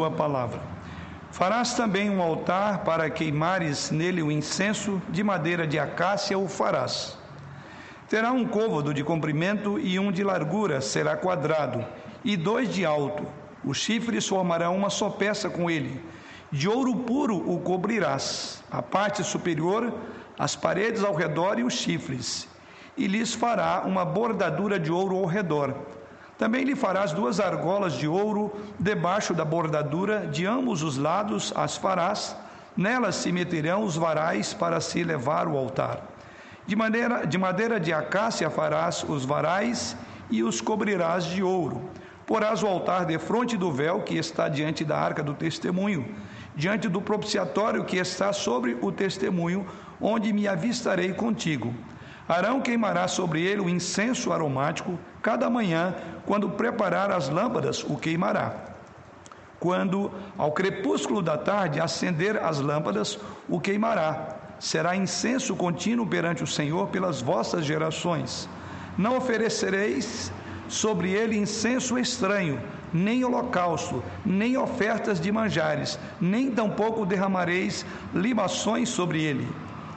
tua palavra. Farás também um altar para queimares nele o incenso, de madeira de acácia o farás. Terá um côvado de comprimento e um de largura, será quadrado, e dois de alto. Os chifres formarão uma só peça com ele. De ouro puro o cobrirás, a parte superior, as paredes ao redor e os chifres. E lhes fará uma bordadura de ouro ao redor também lhe farás duas argolas de ouro debaixo da bordadura, de ambos os lados as farás, nelas se meterão os varais para se levar o altar. De, maneira, de madeira de acácia farás os varais e os cobrirás de ouro. Porás o altar de frente do véu que está diante da arca do testemunho, diante do propiciatório que está sobre o testemunho, onde me avistarei contigo. Arão queimará sobre ele o incenso aromático, cada manhã, quando preparar as lâmpadas, o queimará. Quando ao crepúsculo da tarde acender as lâmpadas, o queimará. Será incenso contínuo perante o Senhor pelas vossas gerações. Não oferecereis sobre ele incenso estranho, nem holocausto, nem ofertas de manjares, nem tampouco derramareis libações sobre ele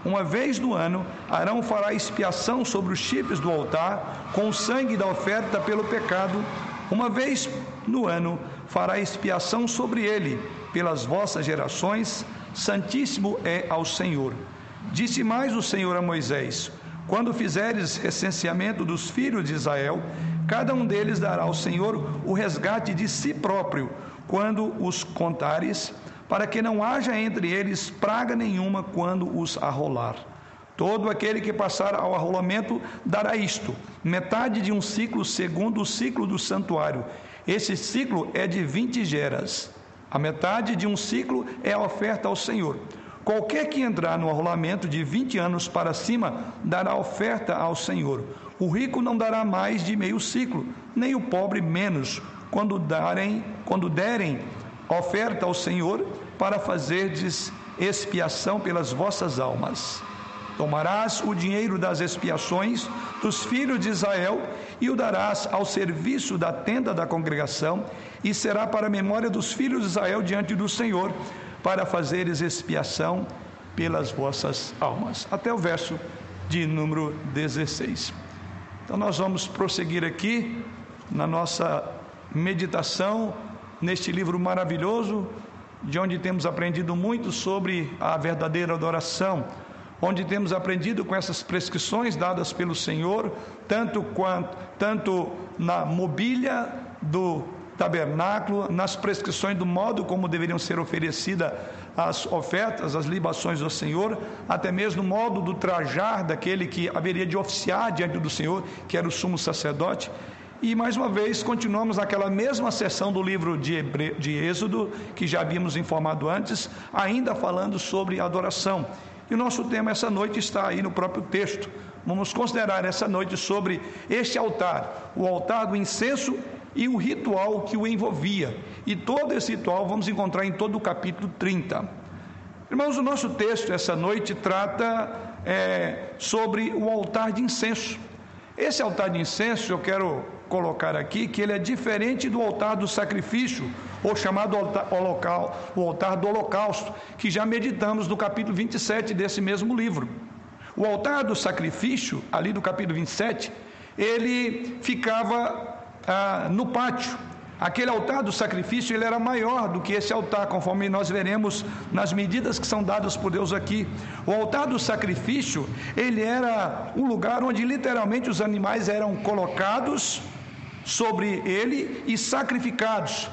uma vez no ano, Arão fará expiação sobre os chifres do altar com o sangue da oferta pelo pecado. Uma vez no ano, fará expiação sobre ele pelas vossas gerações. Santíssimo é ao Senhor. Disse mais o Senhor a Moisés: Quando fizeres recenseamento dos filhos de Israel, cada um deles dará ao Senhor o resgate de si próprio, quando os contares para que não haja entre eles praga nenhuma quando os arrolar. Todo aquele que passar ao arrolamento dará isto: metade de um ciclo segundo o ciclo do santuário. Esse ciclo é de vinte geras. A metade de um ciclo é a oferta ao Senhor. Qualquer que entrar no arrolamento de vinte anos para cima dará oferta ao Senhor. O rico não dará mais de meio ciclo, nem o pobre menos, quando darem, quando derem oferta ao Senhor para fazerdes expiação pelas vossas almas. Tomarás o dinheiro das expiações dos filhos de Israel e o darás ao serviço da tenda da congregação, e será para a memória dos filhos de Israel diante do Senhor, para fazeres expiação pelas vossas almas. Até o verso de número 16. Então nós vamos prosseguir aqui na nossa meditação neste livro maravilhoso, de onde temos aprendido muito sobre a verdadeira adoração, onde temos aprendido com essas prescrições dadas pelo Senhor, tanto quanto tanto na mobília do tabernáculo, nas prescrições do modo como deveriam ser oferecidas as ofertas, as libações do Senhor, até mesmo no modo do trajar daquele que haveria de oficiar diante do Senhor, que era o sumo sacerdote. E mais uma vez continuamos naquela mesma sessão do livro de, Hebre... de Êxodo, que já havíamos informado antes, ainda falando sobre adoração. E o nosso tema essa noite está aí no próprio texto. Vamos considerar essa noite sobre este altar, o altar do incenso e o ritual que o envolvia. E todo esse ritual vamos encontrar em todo o capítulo 30. Irmãos, o nosso texto essa noite trata é, sobre o altar de incenso. Esse altar de incenso eu quero colocar aqui que ele é diferente do altar do sacrifício, ou chamado holocal, o altar do holocausto, que já meditamos no capítulo 27 desse mesmo livro. O altar do sacrifício, ali do capítulo 27, ele ficava ah, no pátio. Aquele altar do sacrifício ele era maior do que esse altar, conforme nós veremos nas medidas que são dadas por Deus aqui. O altar do sacrifício ele era um lugar onde literalmente os animais eram colocados sobre ele e sacrificados.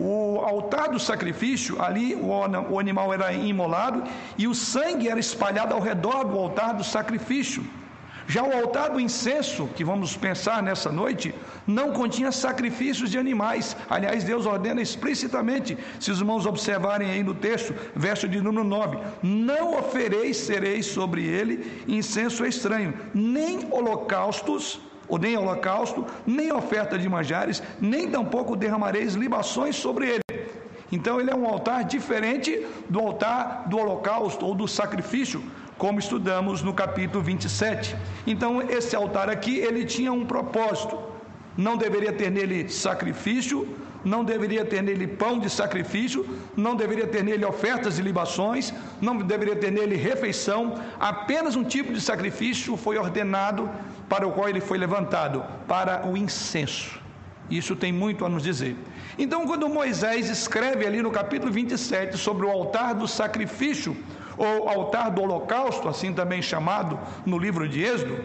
O altar do sacrifício, ali o animal era imolado e o sangue era espalhado ao redor do altar do sacrifício. Já o altar do incenso, que vamos pensar nessa noite, não continha sacrifícios de animais. Aliás, Deus ordena explicitamente, se os irmãos observarem aí no texto, verso de número 9: Não oferecereis sobre ele incenso estranho, nem holocaustos ou nem holocausto, nem oferta de manjares, nem tampouco derramareis libações sobre ele. Então ele é um altar diferente do altar do holocausto ou do sacrifício, como estudamos no capítulo 27. Então esse altar aqui, ele tinha um propósito. Não deveria ter nele sacrifício, não deveria ter nele pão de sacrifício, não deveria ter nele ofertas e libações, não deveria ter nele refeição, apenas um tipo de sacrifício foi ordenado para o qual ele foi levantado, para o incenso. Isso tem muito a nos dizer. Então, quando Moisés escreve ali no capítulo 27 sobre o altar do sacrifício, ou altar do holocausto, assim também chamado no livro de Êxodo,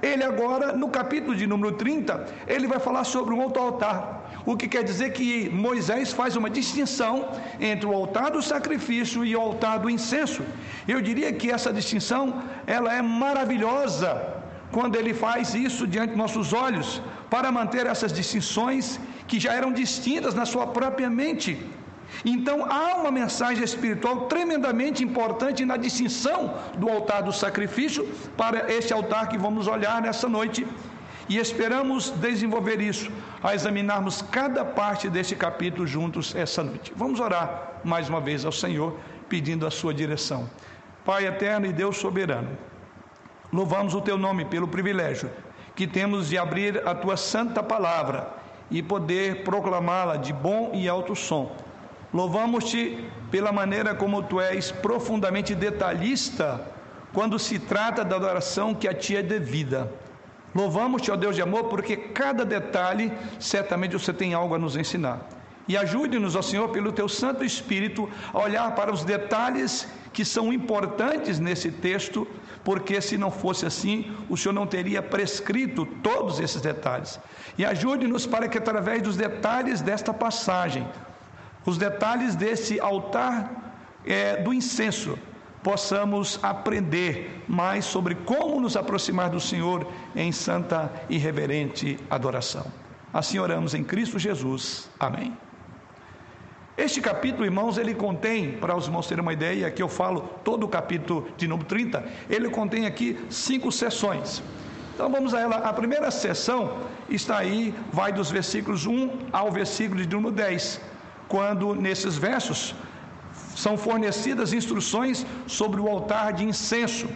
ele agora, no capítulo de número 30, ele vai falar sobre um outro altar. O que quer dizer que Moisés faz uma distinção entre o altar do sacrifício e o altar do incenso. Eu diria que essa distinção, ela é maravilhosa quando ele faz isso diante de nossos olhos, para manter essas distinções que já eram distintas na sua própria mente. Então há uma mensagem espiritual tremendamente importante na distinção do altar do sacrifício para este altar que vamos olhar nessa noite. E esperamos desenvolver isso, a examinarmos cada parte deste capítulo juntos essa noite. Vamos orar mais uma vez ao Senhor, pedindo a sua direção. Pai eterno e Deus soberano, louvamos o teu nome pelo privilégio que temos de abrir a tua santa palavra e poder proclamá-la de bom e alto som Louvamos-te pela maneira como tu és profundamente detalhista quando se trata da adoração que a ti é devida. Louvamos-te, ó Deus de amor, porque cada detalhe certamente você tem algo a nos ensinar. E ajude-nos, ó Senhor, pelo teu Santo Espírito, a olhar para os detalhes que são importantes nesse texto, porque se não fosse assim, o Senhor não teria prescrito todos esses detalhes. E ajude-nos para que, através dos detalhes desta passagem, os detalhes desse altar é, do incenso, possamos aprender mais sobre como nos aproximar do Senhor em santa e reverente adoração. Assim oramos em Cristo Jesus. Amém. Este capítulo, irmãos, ele contém, para os irmãos terem uma ideia, aqui eu falo todo o capítulo de número 30, ele contém aqui cinco sessões. Então vamos a ela. A primeira sessão está aí, vai dos versículos 1 ao versículo de número 10 quando nesses versos são fornecidas instruções sobre o altar de incenso.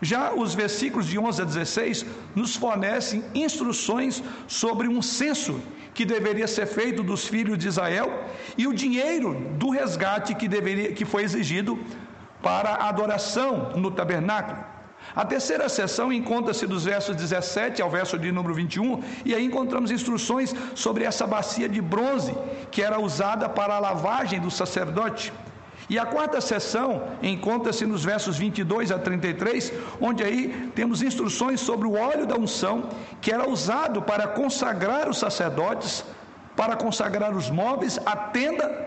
Já os versículos de 11 a 16 nos fornecem instruções sobre um censo que deveria ser feito dos filhos de Israel e o dinheiro do resgate que, deveria, que foi exigido para a adoração no tabernáculo. A terceira sessão encontra-se dos versos 17 ao verso de número 21, e aí encontramos instruções sobre essa bacia de bronze que era usada para a lavagem do sacerdote. E a quarta sessão encontra-se nos versos 22 a 33, onde aí temos instruções sobre o óleo da unção, que era usado para consagrar os sacerdotes, para consagrar os móveis, a tenda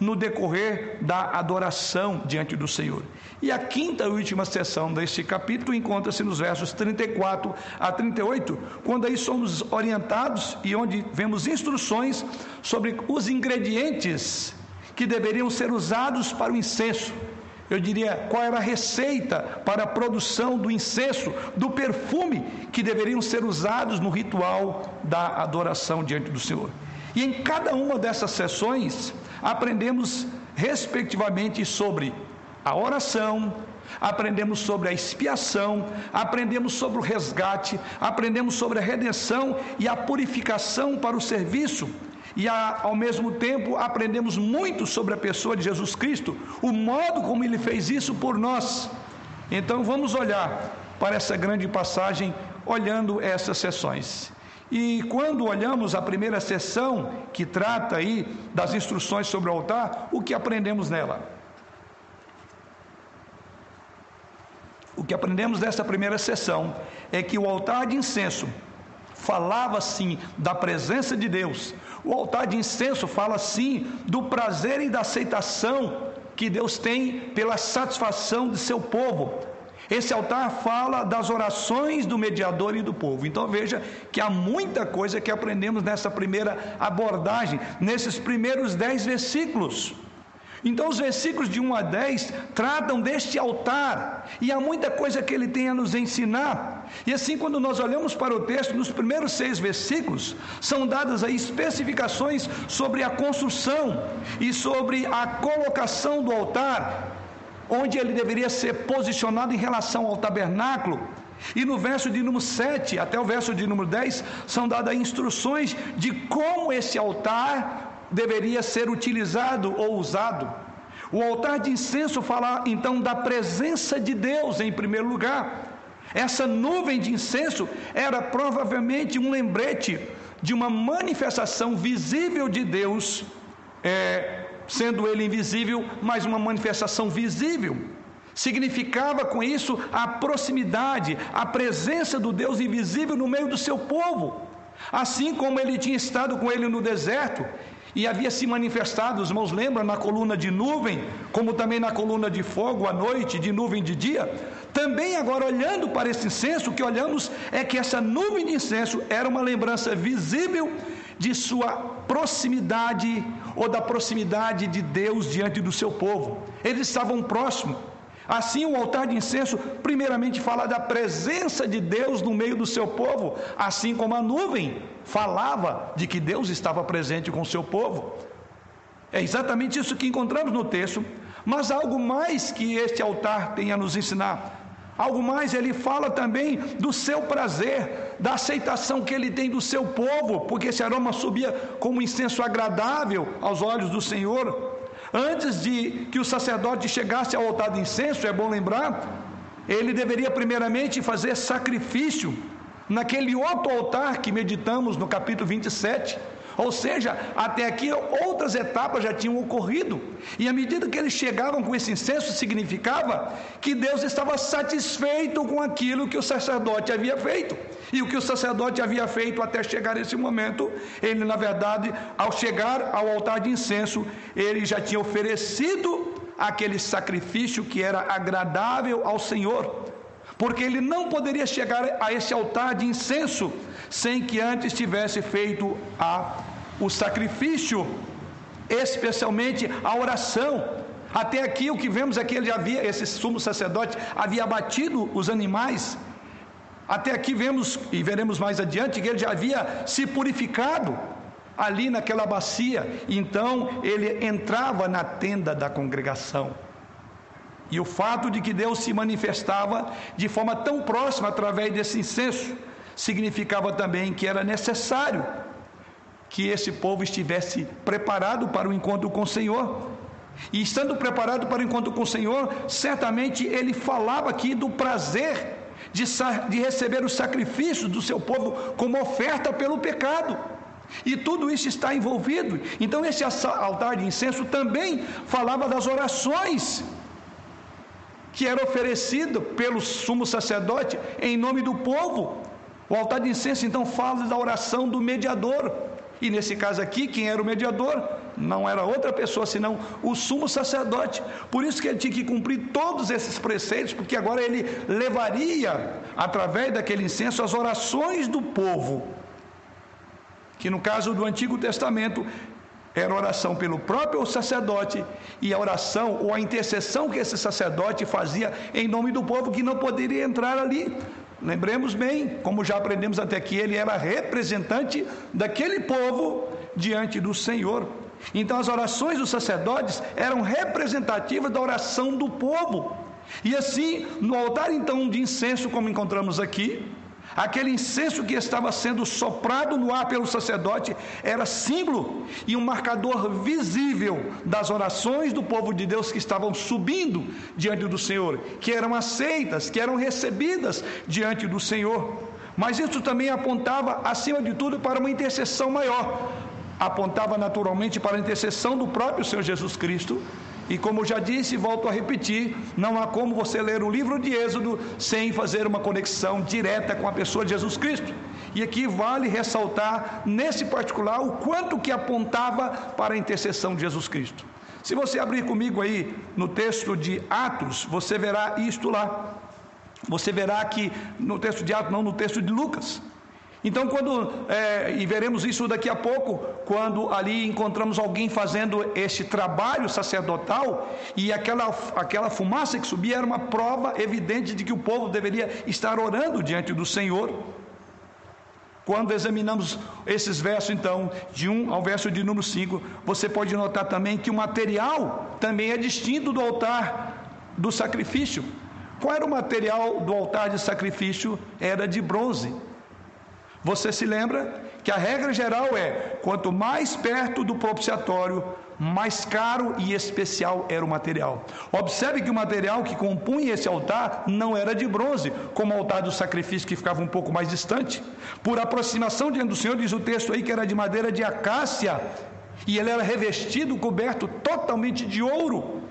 no decorrer da adoração diante do Senhor. E a quinta e última sessão deste capítulo encontra-se nos versos 34 a 38, quando aí somos orientados e onde vemos instruções sobre os ingredientes que deveriam ser usados para o incenso. Eu diria qual era a receita para a produção do incenso, do perfume que deveriam ser usados no ritual da adoração diante do Senhor. E em cada uma dessas sessões, aprendemos respectivamente sobre a oração, aprendemos sobre a expiação, aprendemos sobre o resgate, aprendemos sobre a redenção e a purificação para o serviço. E a, ao mesmo tempo aprendemos muito sobre a pessoa de Jesus Cristo, o modo como ele fez isso por nós. Então vamos olhar para essa grande passagem olhando essas sessões. E quando olhamos a primeira sessão, que trata aí das instruções sobre o altar, o que aprendemos nela? O que aprendemos dessa primeira sessão é que o altar de incenso falava sim da presença de Deus. O altar de incenso fala sim do prazer e da aceitação que Deus tem pela satisfação de seu povo, esse altar fala das orações do mediador e do povo. Então veja que há muita coisa que aprendemos nessa primeira abordagem, nesses primeiros dez versículos. Então, os versículos de 1 a 10 tratam deste altar, e há muita coisa que ele tem a nos ensinar. E assim, quando nós olhamos para o texto, nos primeiros seis versículos, são dadas aí especificações sobre a construção e sobre a colocação do altar onde ele deveria ser posicionado em relação ao tabernáculo, E no verso de número 7 até o verso de número 10 são dadas instruções de como esse altar deveria ser utilizado ou usado. O altar de incenso fala então da presença de Deus em primeiro lugar. Essa nuvem de incenso era provavelmente um lembrete de uma manifestação visível de Deus, é, sendo ele invisível, mas uma manifestação visível. Significava com isso a proximidade, a presença do Deus invisível no meio do seu povo. Assim como ele tinha estado com ele no deserto e havia se manifestado, os irmãos lembram, na coluna de nuvem, como também na coluna de fogo à noite, de nuvem de dia. Também agora olhando para esse incenso, o que olhamos é que essa nuvem de incenso era uma lembrança visível de sua proximidade ou da proximidade de Deus diante do seu povo. Eles estavam próximos. Assim, o altar de incenso, primeiramente, fala da presença de Deus no meio do seu povo, assim como a nuvem falava de que Deus estava presente com o seu povo. É exatamente isso que encontramos no texto, mas algo mais que este altar tem a nos ensinar. Algo mais, ele fala também do seu prazer, da aceitação que ele tem do seu povo, porque esse aroma subia como incenso agradável aos olhos do Senhor. Antes de que o sacerdote chegasse ao altar de incenso, é bom lembrar, ele deveria primeiramente fazer sacrifício naquele outro altar que meditamos no capítulo 27. Ou seja, até aqui outras etapas já tinham ocorrido. E à medida que eles chegavam com esse incenso, significava que Deus estava satisfeito com aquilo que o sacerdote havia feito. E o que o sacerdote havia feito até chegar esse momento, ele, na verdade, ao chegar ao altar de incenso, ele já tinha oferecido aquele sacrifício que era agradável ao Senhor porque ele não poderia chegar a esse altar de incenso sem que antes tivesse feito a, o sacrifício, especialmente a oração. Até aqui o que vemos é que ele havia, esse sumo sacerdote havia abatido os animais. Até aqui vemos e veremos mais adiante que ele já havia se purificado ali naquela bacia. Então ele entrava na tenda da congregação. E o fato de que Deus se manifestava de forma tão próxima através desse incenso, significava também que era necessário que esse povo estivesse preparado para o encontro com o Senhor. E estando preparado para o encontro com o Senhor, certamente ele falava aqui do prazer de, de receber o sacrifício do seu povo como oferta pelo pecado. E tudo isso está envolvido. Então, esse altar de incenso também falava das orações que era oferecido pelo sumo sacerdote em nome do povo. O altar de incenso então fala da oração do mediador. E nesse caso aqui, quem era o mediador? Não era outra pessoa senão o sumo sacerdote. Por isso que ele tinha que cumprir todos esses preceitos, porque agora ele levaria, através daquele incenso, as orações do povo. Que no caso do Antigo Testamento era oração pelo próprio sacerdote e a oração ou a intercessão que esse sacerdote fazia em nome do povo que não poderia entrar ali. Lembremos bem, como já aprendemos até aqui, ele era representante daquele povo diante do Senhor. Então as orações dos sacerdotes eram representativas da oração do povo. E assim, no altar então de incenso, como encontramos aqui, Aquele incenso que estava sendo soprado no ar pelo sacerdote era símbolo e um marcador visível das orações do povo de Deus que estavam subindo diante do Senhor, que eram aceitas, que eram recebidas diante do Senhor. Mas isso também apontava, acima de tudo, para uma intercessão maior. Apontava naturalmente para a intercessão do próprio Senhor Jesus Cristo e como já disse volto a repetir, não há como você ler o livro de Êxodo sem fazer uma conexão direta com a pessoa de Jesus Cristo. E aqui vale ressaltar, nesse particular, o quanto que apontava para a intercessão de Jesus Cristo. Se você abrir comigo aí no texto de Atos, você verá isto lá. Você verá que no texto de Atos, não no texto de Lucas. Então, quando, é, e veremos isso daqui a pouco, quando ali encontramos alguém fazendo esse trabalho sacerdotal, e aquela, aquela fumaça que subia era uma prova evidente de que o povo deveria estar orando diante do Senhor. Quando examinamos esses versos, então, de 1 ao verso de número 5, você pode notar também que o material também é distinto do altar do sacrifício. Qual era o material do altar de sacrifício? Era de bronze. Você se lembra que a regra geral é: quanto mais perto do propiciatório, mais caro e especial era o material. Observe que o material que compunha esse altar não era de bronze, como o altar do sacrifício que ficava um pouco mais distante. Por aproximação diante do Senhor, diz o texto aí que era de madeira de acácia, e ele era revestido, coberto totalmente de ouro.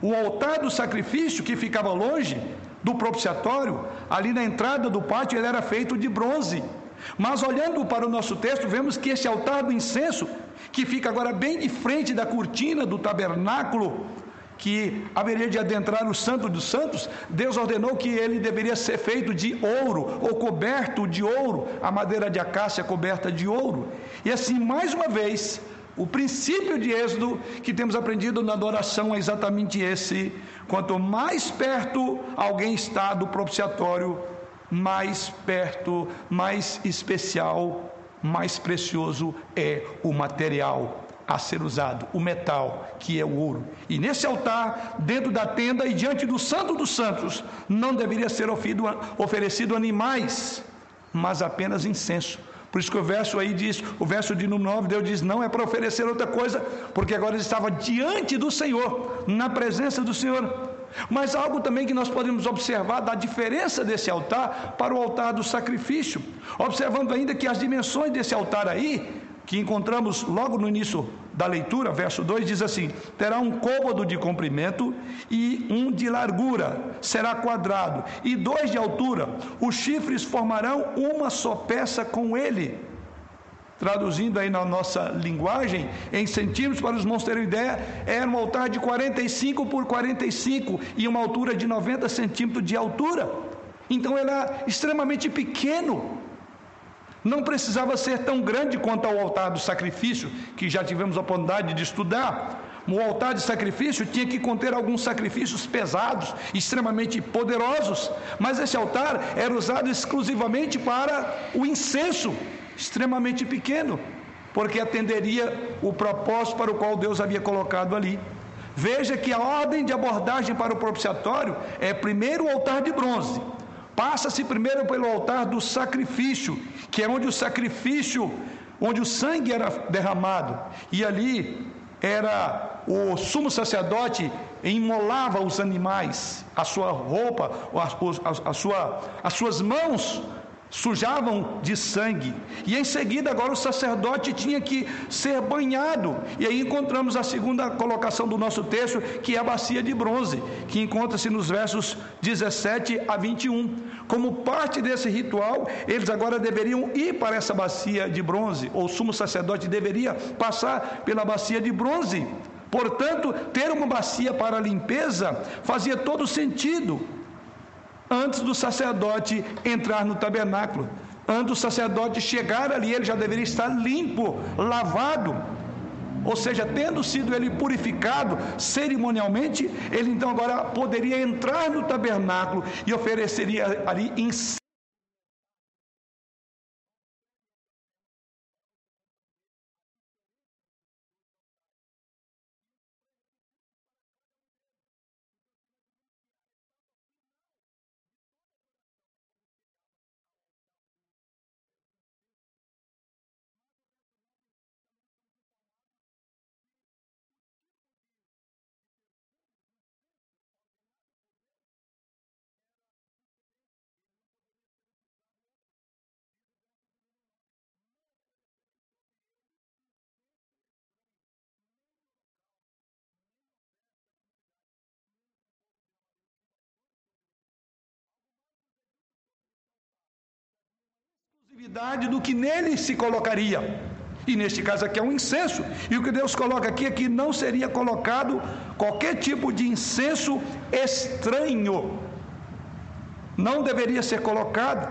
O altar do sacrifício que ficava longe do propiciatório, ali na entrada do pátio, ele era feito de bronze. Mas olhando para o nosso texto, vemos que esse altar do incenso, que fica agora bem de frente da cortina do tabernáculo, que haveria de adentrar o Santo dos Santos, Deus ordenou que ele deveria ser feito de ouro, ou coberto de ouro, a madeira de acácia coberta de ouro. E assim, mais uma vez, o princípio de Êxodo que temos aprendido na adoração é exatamente esse: quanto mais perto alguém está do propiciatório, mais perto, mais especial, mais precioso é o material a ser usado, o metal, que é o ouro. E nesse altar, dentro da tenda e diante do Santo dos Santos, não deveria ser oferecido animais, mas apenas incenso. Por isso que o verso aí diz, o verso de número 9, Deus diz: não é para oferecer outra coisa, porque agora ele estava diante do Senhor, na presença do Senhor. Mas algo também que nós podemos observar da diferença desse altar para o altar do sacrifício, observando ainda que as dimensões desse altar aí, que encontramos logo no início da leitura, verso 2 diz assim: terá um côvado de comprimento e um de largura, será quadrado, e dois de altura. Os chifres formarão uma só peça com ele traduzindo aí na nossa linguagem, em centímetros, para os irmãos terem ideia, era um altar de 45 por 45 e uma altura de 90 centímetros de altura. Então era extremamente pequeno. Não precisava ser tão grande quanto ao altar do sacrifício, que já tivemos a oportunidade de estudar. O altar de sacrifício tinha que conter alguns sacrifícios pesados, extremamente poderosos, mas esse altar era usado exclusivamente para o incenso, extremamente pequeno, porque atenderia o propósito para o qual Deus havia colocado ali. Veja que a ordem de abordagem para o propiciatório é primeiro o altar de bronze. Passa-se primeiro pelo altar do sacrifício, que é onde o sacrifício, onde o sangue era derramado. E ali era o sumo sacerdote imolava os animais, a sua roupa, a, a, a, sua, as suas mãos sujavam de sangue. E em seguida, agora o sacerdote tinha que ser banhado. E aí encontramos a segunda colocação do nosso texto, que é a bacia de bronze, que encontra-se nos versos 17 a 21. Como parte desse ritual, eles agora deveriam ir para essa bacia de bronze, ou o sumo sacerdote deveria passar pela bacia de bronze. Portanto, ter uma bacia para limpeza fazia todo sentido antes do sacerdote entrar no tabernáculo. Antes do sacerdote chegar ali, ele já deveria estar limpo, lavado. Ou seja, tendo sido ele purificado cerimonialmente, ele então agora poderia entrar no tabernáculo e ofereceria ali incenso exclusividade do que nele se colocaria. E neste caso aqui é um incenso. E o que Deus coloca aqui é que não seria colocado qualquer tipo de incenso estranho. Não deveria ser colocado,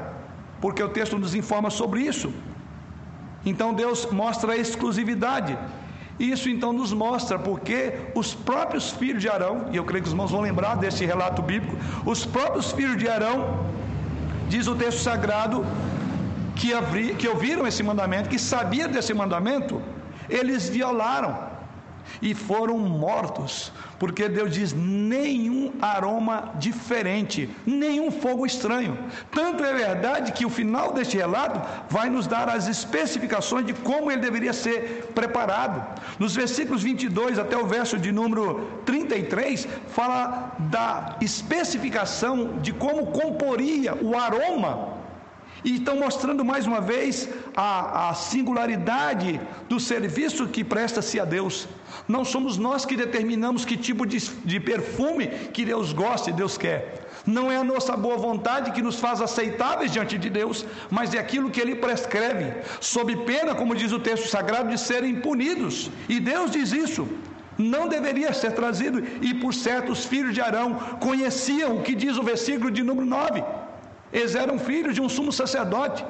porque o texto nos informa sobre isso. Então Deus mostra a exclusividade. Isso então nos mostra porque os próprios filhos de Arão, e eu creio que os irmãos vão lembrar desse relato bíblico, os próprios filhos de Arão, diz o texto sagrado, que, que ouviram esse mandamento, que sabiam desse mandamento, eles violaram. e foram mortos, porque Deus diz: nenhum aroma diferente, nenhum fogo estranho. Tanto é verdade que o final deste relato vai nos dar as especificações de como ele deveria ser preparado. Nos versículos 22 até o verso de número 33, fala da especificação de como comporia o aroma e estão mostrando mais uma vez a, a singularidade do serviço que presta-se a Deus. Não somos nós que determinamos que tipo de, de perfume que Deus gosta e Deus quer. Não é a nossa boa vontade que nos faz aceitáveis diante de Deus, mas é aquilo que Ele prescreve, sob pena, como diz o texto sagrado, de serem punidos. E Deus diz isso não deveria ser trazido, e por certo os filhos de Arão conheciam o que diz o versículo de número 9. Eles eram filhos de um sumo sacerdote.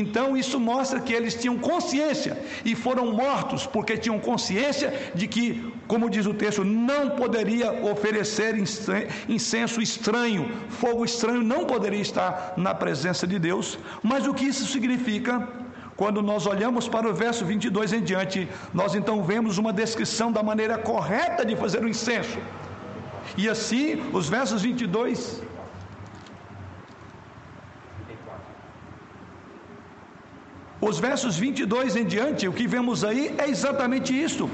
Então isso mostra que eles tinham consciência e foram mortos porque tinham consciência de que, como diz o texto, não poderia oferecer incenso estranho, fogo estranho não poderia estar na presença de Deus. Mas o que isso significa? Quando nós olhamos para o verso 22 em diante, nós então vemos uma descrição da maneira correta de fazer o incenso. E assim, os versos 22 Os versos 22 em diante, o que vemos aí é exatamente isso.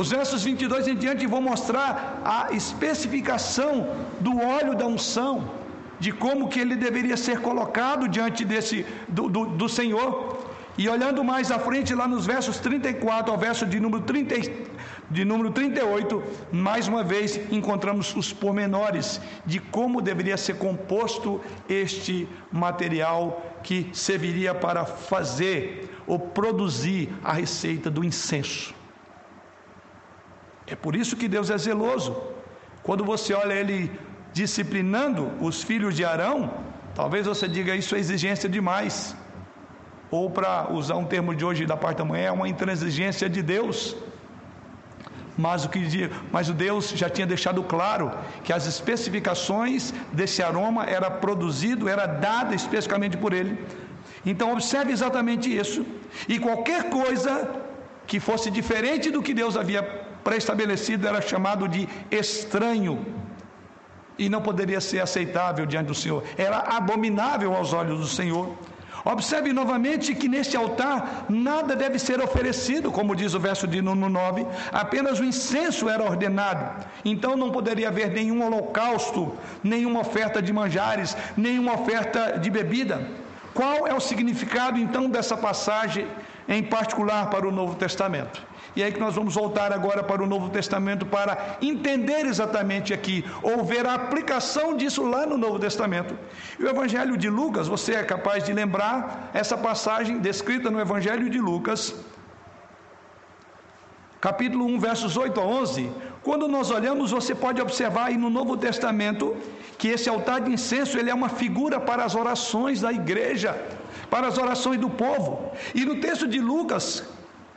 Os versos 22 em diante vão mostrar a especificação do óleo da unção, de como que ele deveria ser colocado diante desse do, do, do Senhor. E olhando mais à frente, lá nos versos 34 ao verso de número, 30, de número 38, mais uma vez encontramos os pormenores de como deveria ser composto este material que serviria para fazer ou produzir a receita do incenso. É por isso que Deus é zeloso. Quando você olha ele disciplinando os filhos de Arão, talvez você diga isso é exigência demais. Ou para usar um termo de hoje da parte da manhã, é uma intransigência de Deus. Mas o que mas o Deus já tinha deixado claro que as especificações desse aroma era produzido, era dada especificamente por ele. Então observe exatamente isso. E qualquer coisa que fosse diferente do que Deus havia pré-estabelecido era chamado de estranho e não poderia ser aceitável diante do Senhor. Era abominável aos olhos do Senhor. Observe novamente que neste altar nada deve ser oferecido, como diz o verso de número 9, apenas o incenso era ordenado. Então não poderia haver nenhum holocausto, nenhuma oferta de manjares, nenhuma oferta de bebida. Qual é o significado então dessa passagem em particular para o Novo Testamento? E é aí que nós vamos voltar agora para o Novo Testamento para entender exatamente aqui, ou ver a aplicação disso lá no Novo Testamento. E o Evangelho de Lucas, você é capaz de lembrar essa passagem descrita no Evangelho de Lucas, capítulo 1, versos 8 a 11. Quando nós olhamos, você pode observar aí no Novo Testamento que esse altar de incenso ele é uma figura para as orações da igreja, para as orações do povo. E no texto de Lucas,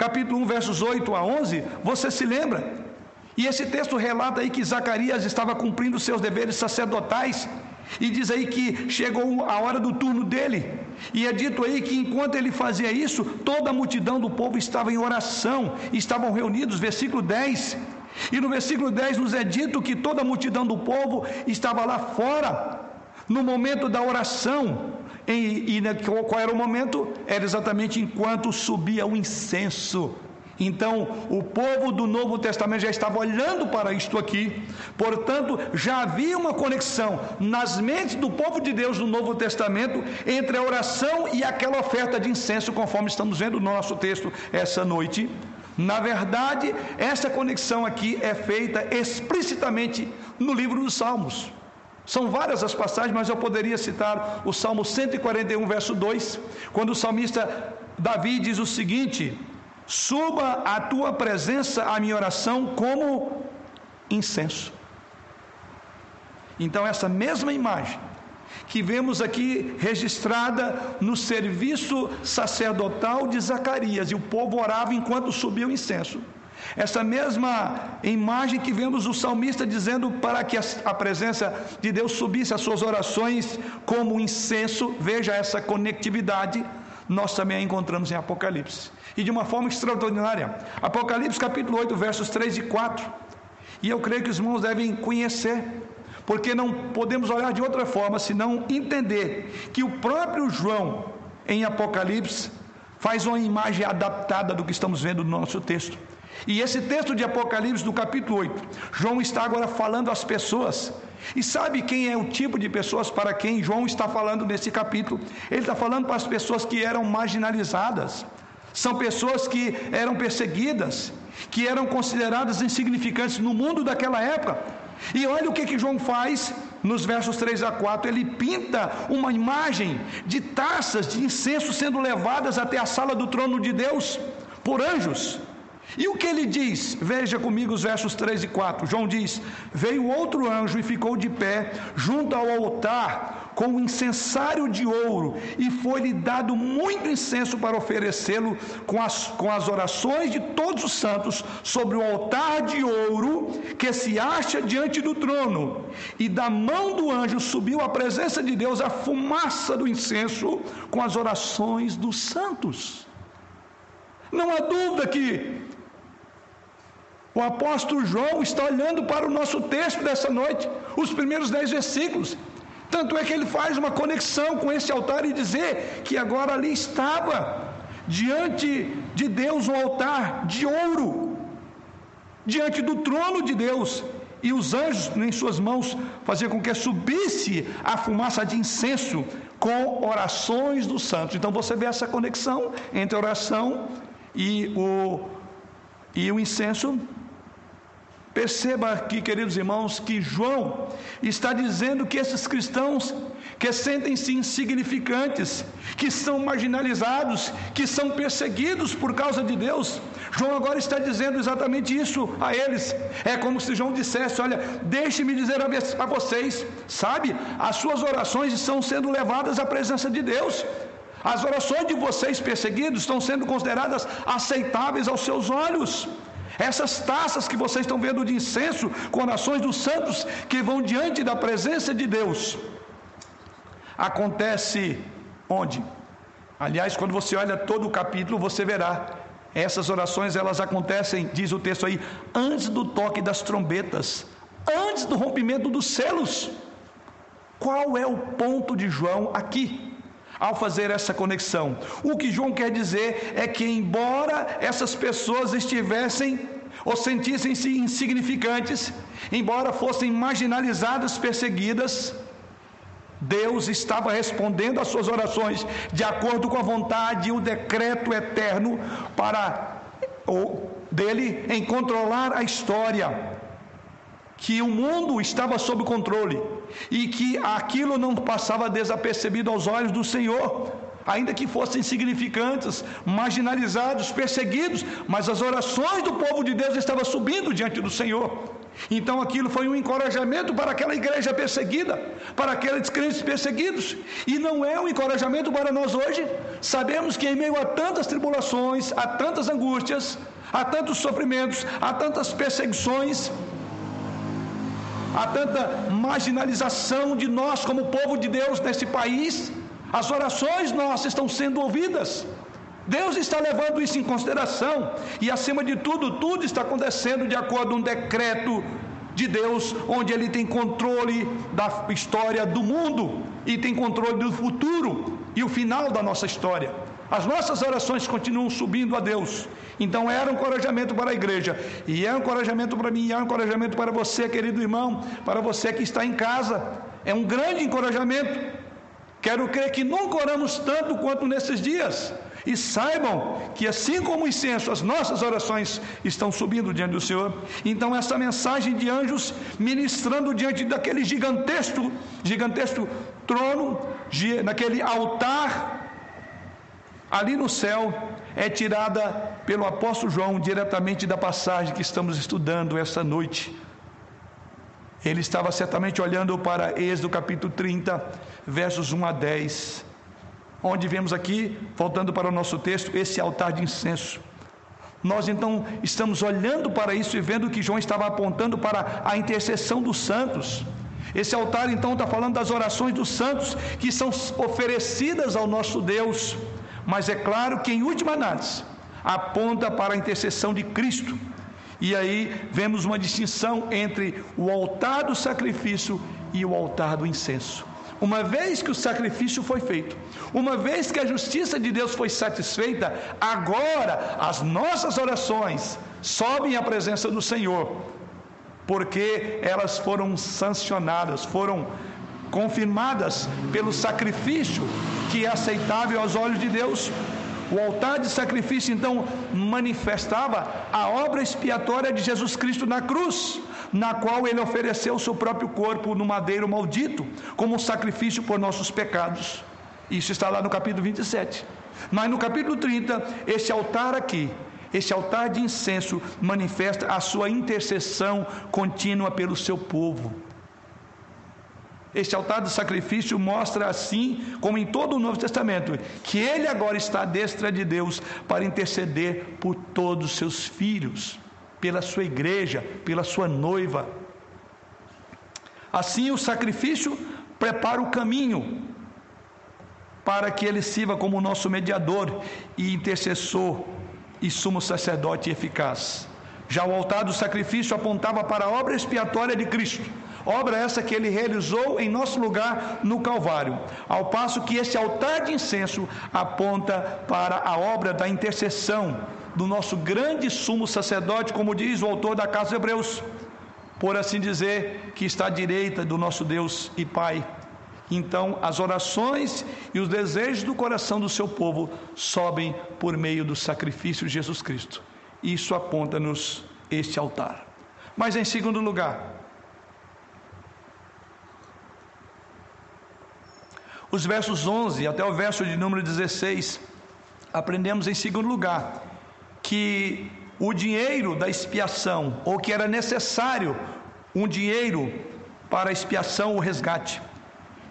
capítulo 1, versos 8 a 11, você se lembra? E esse texto relata aí que Zacarias estava cumprindo seus deveres sacerdotais. E diz aí que chegou a hora do turno dele. E é dito aí que enquanto ele fazia isso, toda a multidão do povo estava em oração, estavam reunidos, versículo 10. E no versículo 10 nos é dito que toda a multidão do povo estava lá fora, no momento da oração, e, e qual era o momento? Era exatamente enquanto subia o incenso. Então, o povo do Novo Testamento já estava olhando para isto aqui, portanto, já havia uma conexão nas mentes do povo de Deus no Novo Testamento entre a oração e aquela oferta de incenso, conforme estamos vendo no nosso texto essa noite. Na verdade, essa conexão aqui é feita explicitamente no livro dos Salmos. São várias as passagens, mas eu poderia citar o Salmo 141, verso 2, quando o salmista Davi diz o seguinte: Suba a tua presença a minha oração como incenso. Então, essa mesma imagem que vemos aqui registrada no serviço sacerdotal de Zacarias, e o povo orava enquanto subia o incenso. Essa mesma imagem que vemos o salmista dizendo para que a presença de Deus subisse as suas orações como incenso, veja essa conectividade. nós também a encontramos em Apocalipse. E de uma forma extraordinária. Apocalipse capítulo 8, versos 3 e 4. E eu creio que os irmãos devem conhecer, porque não podemos olhar de outra forma senão entender que o próprio João, em Apocalipse, faz uma imagem adaptada do que estamos vendo no nosso texto. E esse texto de Apocalipse, do capítulo 8, João está agora falando às pessoas. E sabe quem é o tipo de pessoas para quem João está falando nesse capítulo? Ele está falando para as pessoas que eram marginalizadas, são pessoas que eram perseguidas, que eram consideradas insignificantes no mundo daquela época. E olha o que, que João faz nos versos 3 a 4. Ele pinta uma imagem de taças de incenso sendo levadas até a sala do trono de Deus por anjos. E o que ele diz? Veja comigo os versos 3 e 4. João diz: Veio outro anjo e ficou de pé junto ao altar com um incensário de ouro, e foi-lhe dado muito incenso para oferecê-lo com as, com as orações de todos os santos sobre o altar de ouro que se acha diante do trono. E da mão do anjo subiu à presença de Deus a fumaça do incenso com as orações dos santos. Não há dúvida que o apóstolo João está olhando para o nosso texto dessa noite, os primeiros dez versículos. Tanto é que ele faz uma conexão com esse altar e dizer que agora ali estava, diante de Deus, um altar de ouro, diante do trono de Deus, e os anjos em suas mãos faziam com que subisse a fumaça de incenso com orações dos santos. Então você vê essa conexão entre oração e o, e o incenso Perceba aqui, queridos irmãos, que João está dizendo que esses cristãos que sentem-se insignificantes, que são marginalizados, que são perseguidos por causa de Deus, João agora está dizendo exatamente isso a eles. É como se João dissesse: Olha, deixe-me dizer a vocês, sabe, as suas orações estão sendo levadas à presença de Deus. As orações de vocês perseguidos estão sendo consideradas aceitáveis aos seus olhos. Essas taças que vocês estão vendo de incenso, com orações dos santos que vão diante da presença de Deus, acontece onde? Aliás, quando você olha todo o capítulo, você verá essas orações elas acontecem, diz o texto aí, antes do toque das trombetas, antes do rompimento dos selos. Qual é o ponto de João aqui? Ao fazer essa conexão, o que João quer dizer é que, embora essas pessoas estivessem ou sentissem-se insignificantes, embora fossem marginalizadas, perseguidas, Deus estava respondendo às suas orações de acordo com a vontade e o decreto eterno para dele em controlar a história. Que o mundo estava sob controle e que aquilo não passava desapercebido aos olhos do Senhor ainda que fossem insignificantes, marginalizados, perseguidos, mas as orações do povo de Deus estavam subindo diante do Senhor. Então aquilo foi um encorajamento para aquela igreja perseguida, para aqueles crentes perseguidos, e não é um encorajamento para nós hoje. Sabemos que em meio a tantas tribulações, a tantas angústias, a tantos sofrimentos, a tantas perseguições, a tanta marginalização de nós como povo de Deus nesse país, as orações nossas estão sendo ouvidas. Deus está levando isso em consideração. E acima de tudo, tudo está acontecendo de acordo com um decreto de Deus, onde Ele tem controle da história do mundo e tem controle do futuro e o final da nossa história. As nossas orações continuam subindo a Deus. Então era um encorajamento para a igreja, e é um encorajamento para mim, e é um encorajamento para você, querido irmão, para você que está em casa. É um grande encorajamento Quero crer que nunca oramos tanto quanto nesses dias. E saibam que, assim como o incenso, as nossas orações estão subindo diante do Senhor. Então, essa mensagem de anjos ministrando diante daquele gigantesco, gigantesco trono, naquele altar, ali no céu, é tirada pelo apóstolo João diretamente da passagem que estamos estudando esta noite. Ele estava certamente olhando para Êxodo capítulo 30, versos 1 a 10, onde vemos aqui, voltando para o nosso texto, esse altar de incenso. Nós então estamos olhando para isso e vendo que João estava apontando para a intercessão dos santos. Esse altar então está falando das orações dos santos que são oferecidas ao nosso Deus, mas é claro que, em última análise, aponta para a intercessão de Cristo. E aí vemos uma distinção entre o altar do sacrifício e o altar do incenso. Uma vez que o sacrifício foi feito, uma vez que a justiça de Deus foi satisfeita, agora as nossas orações sobem à presença do Senhor, porque elas foram sancionadas, foram confirmadas pelo sacrifício que é aceitável aos olhos de Deus. O altar de sacrifício então manifestava a obra expiatória de Jesus Cristo na cruz, na qual ele ofereceu o seu próprio corpo no madeiro maldito, como sacrifício por nossos pecados. Isso está lá no capítulo 27. Mas no capítulo 30, esse altar aqui, esse altar de incenso, manifesta a sua intercessão contínua pelo seu povo. Este altar do sacrifício mostra assim, como em todo o Novo Testamento, que ele agora está à destra de Deus para interceder por todos os seus filhos, pela sua igreja, pela sua noiva. Assim, o sacrifício prepara o caminho para que ele sirva como nosso mediador e intercessor e sumo sacerdote eficaz. Já o altar do sacrifício apontava para a obra expiatória de Cristo Obra essa que ele realizou em nosso lugar no Calvário. Ao passo que esse altar de incenso aponta para a obra da intercessão do nosso grande sumo sacerdote, como diz o autor da Casa de Hebreus, por assim dizer, que está à direita do nosso Deus e Pai. Então, as orações e os desejos do coração do seu povo sobem por meio do sacrifício de Jesus Cristo. Isso aponta-nos este altar. Mas, em segundo lugar, Os versos 11 até o verso de número 16, aprendemos em segundo lugar que o dinheiro da expiação, ou que era necessário um dinheiro para a expiação ou resgate.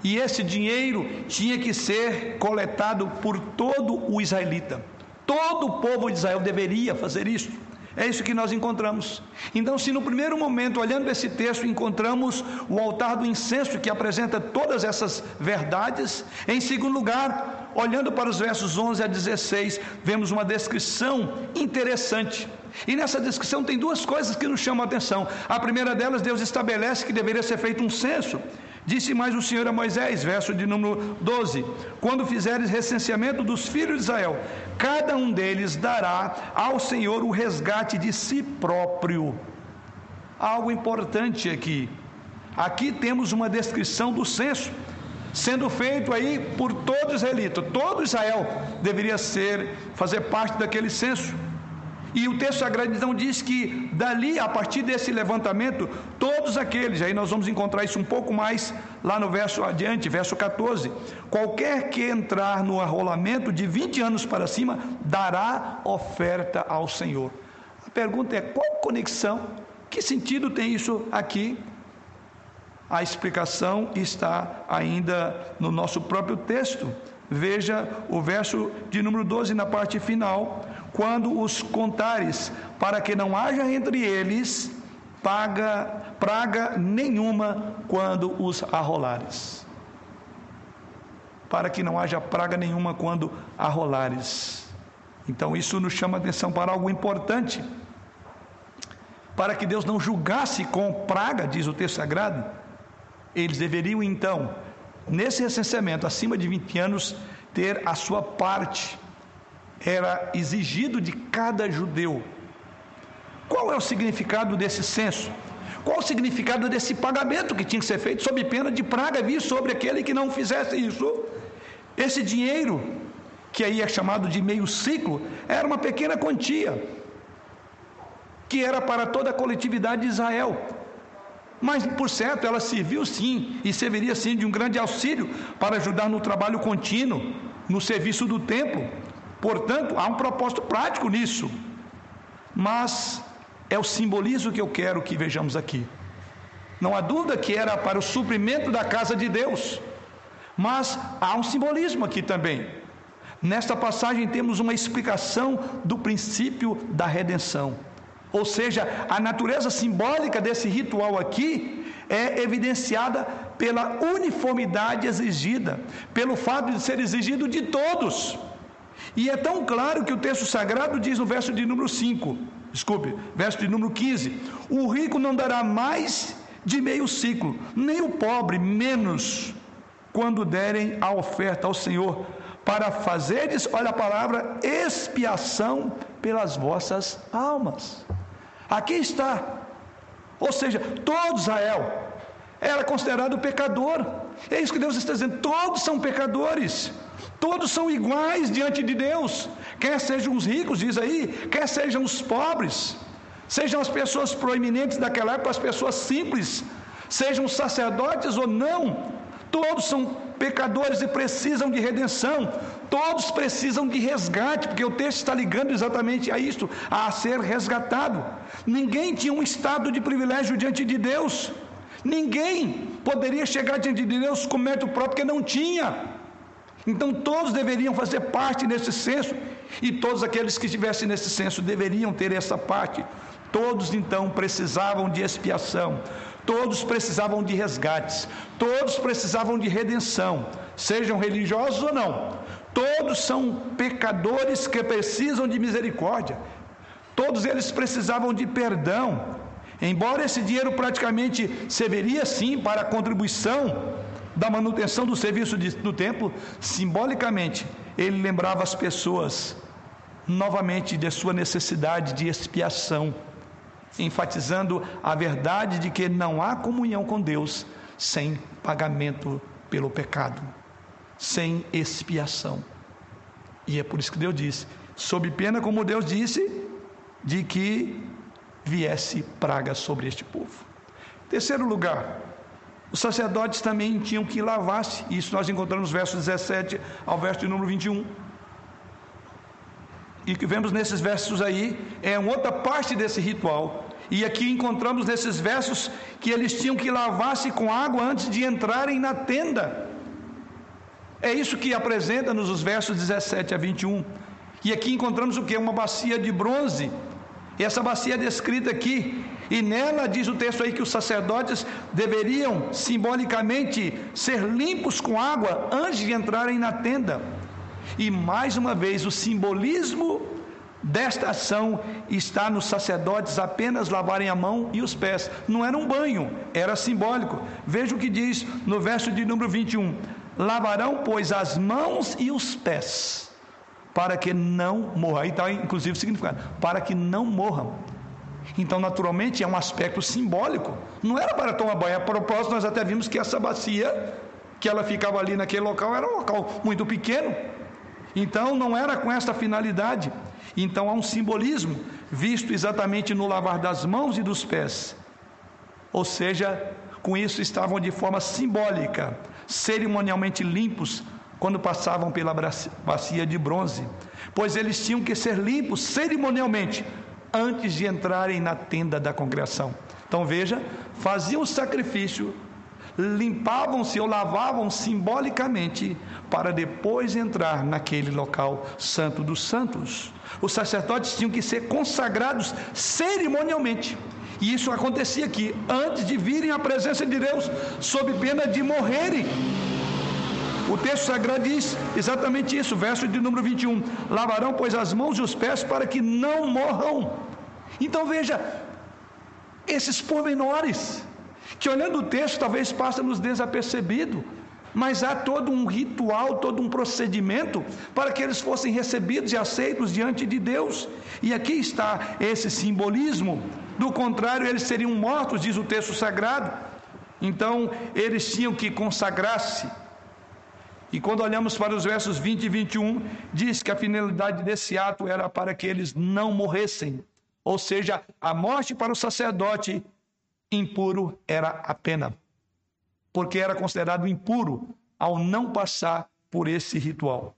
E esse dinheiro tinha que ser coletado por todo o israelita. Todo o povo de Israel deveria fazer isso. É isso que nós encontramos. Então, se no primeiro momento, olhando esse texto, encontramos o altar do incenso que apresenta todas essas verdades, em segundo lugar, olhando para os versos 11 a 16, vemos uma descrição interessante. E nessa descrição tem duas coisas que nos chamam a atenção. A primeira delas, Deus estabelece que deveria ser feito um censo. Disse mais o Senhor a Moisés, verso de número 12: Quando fizeres recenseamento dos filhos de Israel, cada um deles dará ao Senhor o resgate de si próprio. Algo importante aqui. Aqui temos uma descrição do censo sendo feito aí por todo israelita. Todo Israel deveria ser fazer parte daquele censo. E o texto sagrado então diz que dali, a partir desse levantamento, todos aqueles, aí nós vamos encontrar isso um pouco mais lá no verso adiante, verso 14: qualquer que entrar no arrolamento de 20 anos para cima, dará oferta ao Senhor. A pergunta é: qual conexão? Que sentido tem isso aqui? A explicação está ainda no nosso próprio texto. Veja o verso de número 12 na parte final quando os contares, para que não haja entre eles paga, praga nenhuma quando os arrolares. Para que não haja praga nenhuma quando arrolares. Então isso nos chama atenção para algo importante. Para que Deus não julgasse com praga, diz o texto sagrado, eles deveriam então, nesse recenseamento, acima de 20 anos, ter a sua parte era exigido de cada judeu. Qual é o significado desse censo? Qual o significado desse pagamento que tinha que ser feito sob pena de praga vir sobre aquele que não fizesse isso? Esse dinheiro, que aí é chamado de meio ciclo, era uma pequena quantia, que era para toda a coletividade de Israel. Mas, por certo, ela serviu sim, e serviria sim de um grande auxílio para ajudar no trabalho contínuo, no serviço do templo, Portanto, há um propósito prático nisso. Mas é o simbolismo que eu quero que vejamos aqui. Não há dúvida que era para o suprimento da casa de Deus. Mas há um simbolismo aqui também. Nesta passagem temos uma explicação do princípio da redenção. Ou seja, a natureza simbólica desse ritual aqui é evidenciada pela uniformidade exigida, pelo fato de ser exigido de todos. E é tão claro que o texto sagrado diz no verso de número 5, desculpe, verso de número 15: o rico não dará mais de meio ciclo, nem o pobre menos, quando derem a oferta ao Senhor, para fazeres, olha a palavra, expiação pelas vossas almas. Aqui está. Ou seja, todo Israel era considerado pecador. É isso que Deus está dizendo. Todos são pecadores. Todos são iguais diante de Deus. Quer sejam os ricos, diz aí, quer sejam os pobres, sejam as pessoas proeminentes daquela época, as pessoas simples, sejam sacerdotes ou não, todos são pecadores e precisam de redenção, todos precisam de resgate, porque o texto está ligando exatamente a isto, a ser resgatado. Ninguém tinha um estado de privilégio diante de Deus. Ninguém poderia chegar diante de Deus com mérito próprio, porque não tinha. Então todos deveriam fazer parte nesse senso, e todos aqueles que estivessem nesse senso deveriam ter essa parte. Todos então precisavam de expiação, todos precisavam de resgates, todos precisavam de redenção, sejam religiosos ou não. Todos são pecadores que precisam de misericórdia. Todos eles precisavam de perdão. Embora esse dinheiro praticamente serviria sim para a contribuição da manutenção do serviço de, do templo, simbolicamente ele lembrava as pessoas novamente de sua necessidade de expiação, enfatizando a verdade de que não há comunhão com Deus sem pagamento pelo pecado, sem expiação. E é por isso que Deus disse, sob pena, como Deus disse, de que viesse praga sobre este povo. Terceiro lugar, os sacerdotes também tinham que lavar-se, isso nós encontramos nos versos 17 ao verso de número 21. E que vemos nesses versos aí é uma outra parte desse ritual. E aqui encontramos nesses versos que eles tinham que lavar-se com água antes de entrarem na tenda. É isso que apresenta-nos os versos 17 a 21. E aqui encontramos o que? Uma bacia de bronze e essa bacia é descrita aqui, e nela diz o texto aí que os sacerdotes deveriam simbolicamente ser limpos com água antes de entrarem na tenda. E mais uma vez, o simbolismo desta ação está nos sacerdotes apenas lavarem a mão e os pés. Não era um banho, era simbólico. Veja o que diz no verso de número 21: Lavarão, pois, as mãos e os pés para que não morram. Aí está inclusive o significado, para que não morram. Então, naturalmente, é um aspecto simbólico. Não era para tomar banho. A propósito, nós até vimos que essa bacia, que ela ficava ali naquele local, era um local muito pequeno. Então, não era com essa finalidade. Então, há um simbolismo, visto exatamente no lavar das mãos e dos pés. Ou seja, com isso estavam de forma simbólica, cerimonialmente limpos quando passavam pela bacia de bronze, pois eles tinham que ser limpos cerimonialmente antes de entrarem na tenda da congregação. Então veja, faziam o sacrifício, limpavam-se ou lavavam simbolicamente para depois entrar naquele local santo dos santos. Os sacerdotes tinham que ser consagrados cerimonialmente. E isso acontecia aqui, antes de virem à presença de Deus, sob pena de morrerem. Texto sagrado diz exatamente isso, verso de número 21. Lavarão, pois, as mãos e os pés para que não morram. Então veja, esses pormenores, que olhando o texto talvez passam-nos desapercebido, mas há todo um ritual, todo um procedimento para que eles fossem recebidos e aceitos diante de Deus. E aqui está esse simbolismo. Do contrário, eles seriam mortos, diz o texto sagrado. Então, eles tinham que consagrar-se e quando olhamos para os versos 20 e 21, diz que a finalidade desse ato era para que eles não morressem. Ou seja, a morte para o sacerdote impuro era a pena, porque era considerado impuro ao não passar por esse ritual.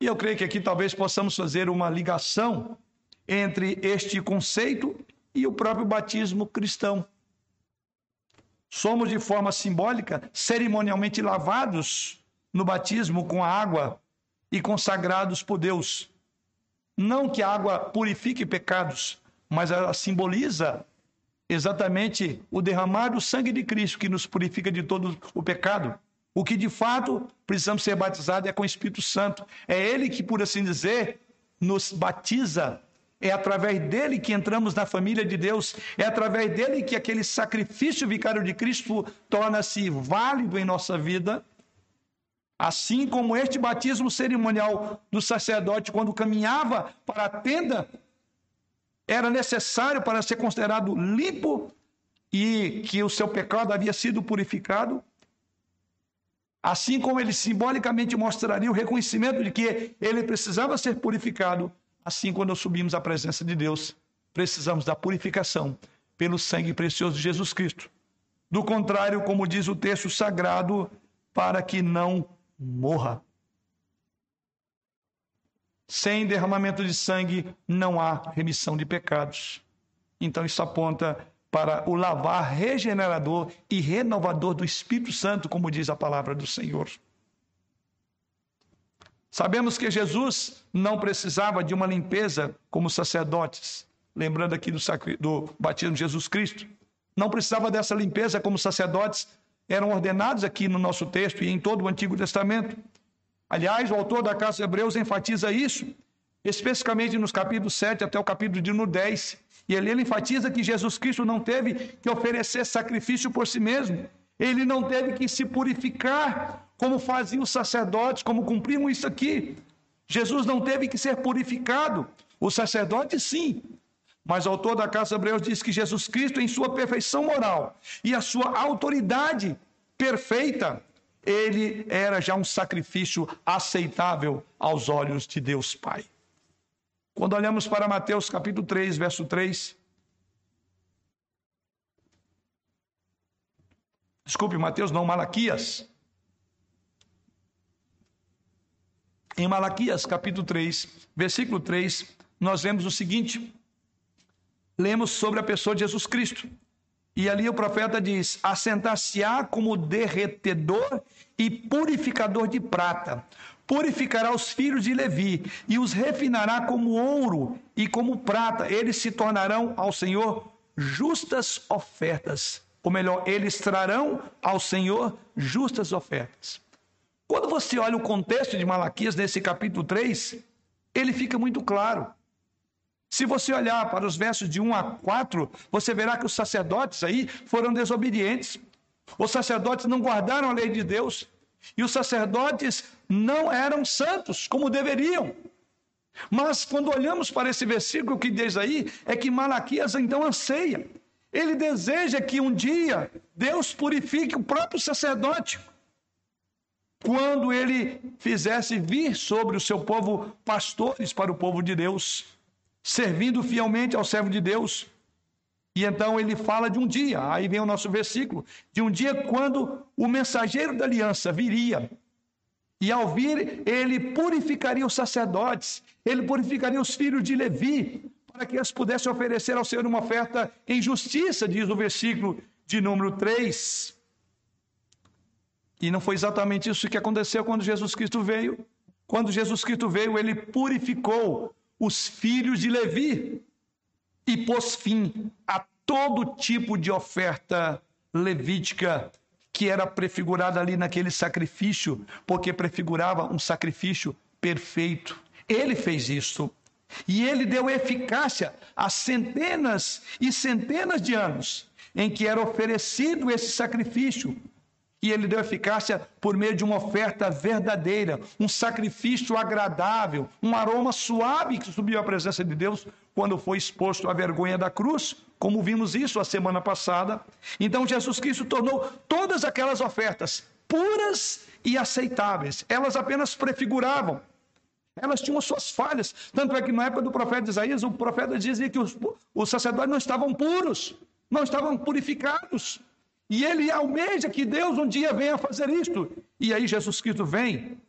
E eu creio que aqui talvez possamos fazer uma ligação entre este conceito e o próprio batismo cristão. Somos de forma simbólica, cerimonialmente lavados no batismo com a água e consagrados por Deus. Não que a água purifique pecados, mas ela simboliza exatamente o derramar do sangue de Cristo que nos purifica de todo o pecado. O que de fato precisamos ser batizados é com o Espírito Santo. É Ele que, por assim dizer, nos batiza. É através dele que entramos na família de Deus. É através dele que aquele sacrifício vicário de Cristo torna-se válido em nossa vida. Assim como este batismo cerimonial do sacerdote, quando caminhava para a tenda, era necessário para ser considerado limpo e que o seu pecado havia sido purificado, assim como ele simbolicamente mostraria o reconhecimento de que ele precisava ser purificado, assim quando subimos à presença de Deus, precisamos da purificação pelo sangue precioso de Jesus Cristo. Do contrário, como diz o texto sagrado, para que não morra. Sem derramamento de sangue não há remissão de pecados. Então isso aponta para o lavar regenerador e renovador do Espírito Santo, como diz a palavra do Senhor. Sabemos que Jesus não precisava de uma limpeza como sacerdotes, lembrando aqui do, do batismo de Jesus Cristo. Não precisava dessa limpeza como sacerdotes eram ordenados aqui no nosso texto e em todo o Antigo Testamento. Aliás, o autor da Carta Hebreus enfatiza isso, especificamente nos capítulos 7 até o capítulo de 10, e ali ele enfatiza que Jesus Cristo não teve que oferecer sacrifício por si mesmo. Ele não teve que se purificar como faziam os sacerdotes, como cumpriam isso aqui. Jesus não teve que ser purificado. O sacerdote, sim. Mas o autor da Casa Hebreus diz que Jesus Cristo, em sua perfeição moral e a sua autoridade perfeita, ele era já um sacrifício aceitável aos olhos de Deus Pai. Quando olhamos para Mateus capítulo 3, verso 3. Desculpe, Mateus não, Malaquias. Em Malaquias capítulo 3, versículo 3, nós vemos o seguinte: lemos sobre a pessoa de Jesus Cristo. E ali o profeta diz: Assentar-se-á como derretedor e purificador de prata, purificará os filhos de Levi e os refinará como ouro e como prata. Eles se tornarão ao Senhor justas ofertas. Ou melhor, eles trarão ao Senhor justas ofertas. Quando você olha o contexto de Malaquias nesse capítulo 3, ele fica muito claro. Se você olhar para os versos de 1 a 4, você verá que os sacerdotes aí foram desobedientes. Os sacerdotes não guardaram a lei de Deus, e os sacerdotes não eram santos como deveriam. Mas quando olhamos para esse versículo que diz aí, é que Malaquias então anseia. Ele deseja que um dia Deus purifique o próprio sacerdote. Quando ele fizesse vir sobre o seu povo pastores para o povo de Deus, servindo fielmente ao servo de Deus, e então ele fala de um dia, aí vem o nosso versículo, de um dia quando o mensageiro da aliança viria, e ao vir, ele purificaria os sacerdotes, ele purificaria os filhos de Levi, para que eles pudessem oferecer ao Senhor uma oferta em justiça, diz o versículo de número 3. E não foi exatamente isso que aconteceu quando Jesus Cristo veio. Quando Jesus Cristo veio, ele purificou os filhos de Levi e pôs fim a todo tipo de oferta levítica que era prefigurada ali naquele sacrifício, porque prefigurava um sacrifício perfeito. Ele fez isso. E ele deu eficácia a centenas e centenas de anos em que era oferecido esse sacrifício e ele deu eficácia por meio de uma oferta verdadeira, um sacrifício agradável, um aroma suave que subiu à presença de Deus quando foi exposto à vergonha da cruz, como vimos isso a semana passada. Então Jesus Cristo tornou todas aquelas ofertas puras e aceitáveis. Elas apenas prefiguravam. Elas tinham suas falhas. Tanto é que na época do profeta Isaías, o profeta dizia que os, os sacerdotes não estavam puros, não estavam purificados. E ele almeja que Deus um dia venha fazer isto. E aí Jesus Cristo vem,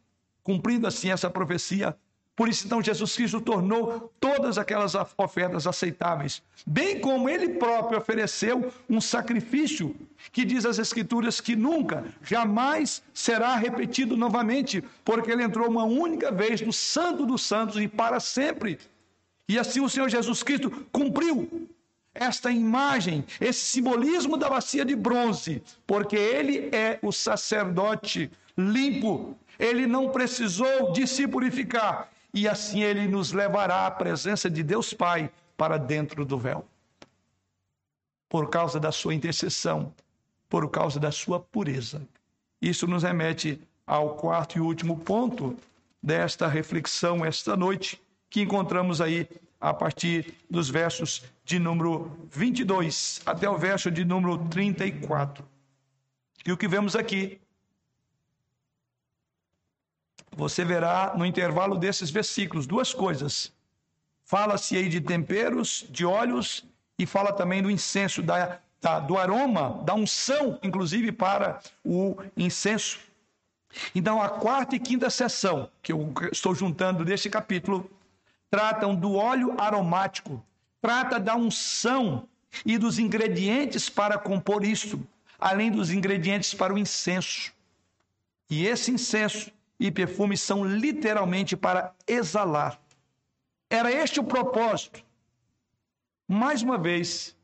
cumprindo assim essa profecia. Por isso, então, Jesus Cristo tornou todas aquelas ofertas aceitáveis, bem como ele próprio ofereceu um sacrifício que diz as Escrituras que nunca, jamais será repetido novamente, porque ele entrou uma única vez no Santo dos Santos e para sempre. E assim o Senhor Jesus Cristo cumpriu esta imagem, esse simbolismo da bacia de bronze, porque ele é o sacerdote limpo, ele não precisou de se purificar, e assim ele nos levará à presença de Deus Pai para dentro do véu. Por causa da sua intercessão, por causa da sua pureza. Isso nos remete ao quarto e último ponto desta reflexão esta noite, que encontramos aí a partir dos versos de número 22 até o verso de número 34. E o que vemos aqui? Você verá no intervalo desses versículos duas coisas. Fala-se aí de temperos, de óleos, e fala também do incenso, da, da, do aroma, da unção, inclusive para o incenso. Então, a quarta e quinta sessão, que eu estou juntando desse capítulo, tratam do óleo aromático, trata da unção e dos ingredientes para compor isto, além dos ingredientes para o incenso. E esse incenso e perfume são literalmente para exalar. Era este o propósito. Mais uma vez,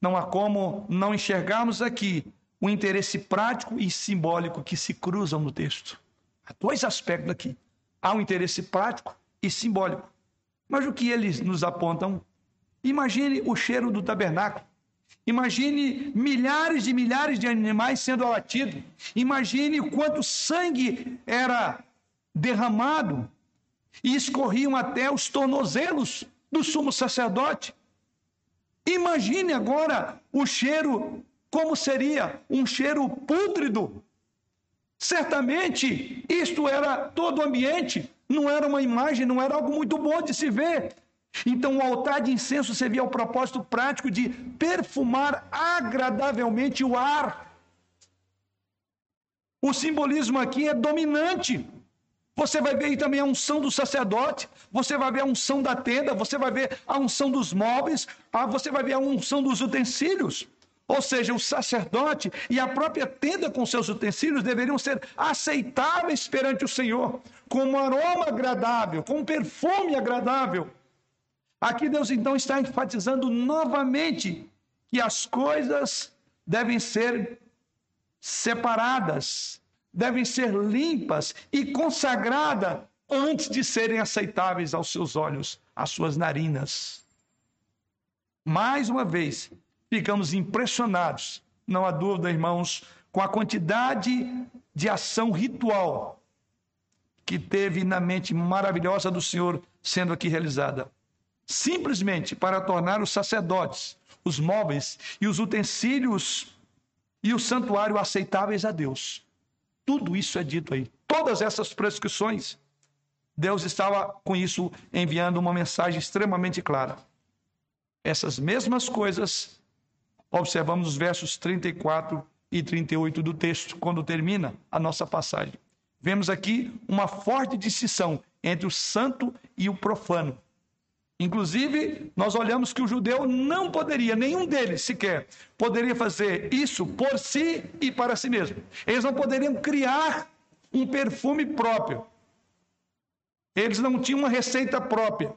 não há como não enxergarmos aqui o interesse prático e simbólico que se cruzam no texto. Há dois aspectos aqui. Há um interesse prático e simbólico. Mas o que eles nos apontam? Imagine o cheiro do tabernáculo. Imagine milhares e milhares de animais sendo abatidos. Imagine quanto sangue era derramado e escorriam até os tornozelos do sumo sacerdote. Imagine agora o cheiro, como seria um cheiro pútrido. Certamente isto era todo o ambiente, não era uma imagem, não era algo muito bom de se ver. Então, o altar de incenso servia ao propósito prático de perfumar agradavelmente o ar. O simbolismo aqui é dominante. Você vai ver aí também a unção do sacerdote, você vai ver a unção da tenda, você vai ver a unção dos móveis, ah, você vai ver a unção dos utensílios. Ou seja, o sacerdote e a própria tenda com seus utensílios deveriam ser aceitáveis perante o Senhor, com um aroma agradável, com um perfume agradável. Aqui Deus então está enfatizando novamente que as coisas devem ser separadas, devem ser limpas e consagradas antes de serem aceitáveis aos seus olhos, às suas narinas. Mais uma vez, ficamos impressionados, não há dúvida, irmãos, com a quantidade de ação ritual que teve na mente maravilhosa do Senhor sendo aqui realizada. Simplesmente para tornar os sacerdotes, os móveis e os utensílios e o santuário aceitáveis a Deus. Tudo isso é dito aí. Todas essas prescrições, Deus estava com isso enviando uma mensagem extremamente clara. Essas mesmas coisas observamos os versos 34 e 38 do texto, quando termina a nossa passagem. Vemos aqui uma forte distinção entre o santo e o profano. Inclusive, nós olhamos que o judeu não poderia, nenhum deles sequer, poderia fazer isso por si e para si mesmo. Eles não poderiam criar um perfume próprio. Eles não tinham uma receita própria.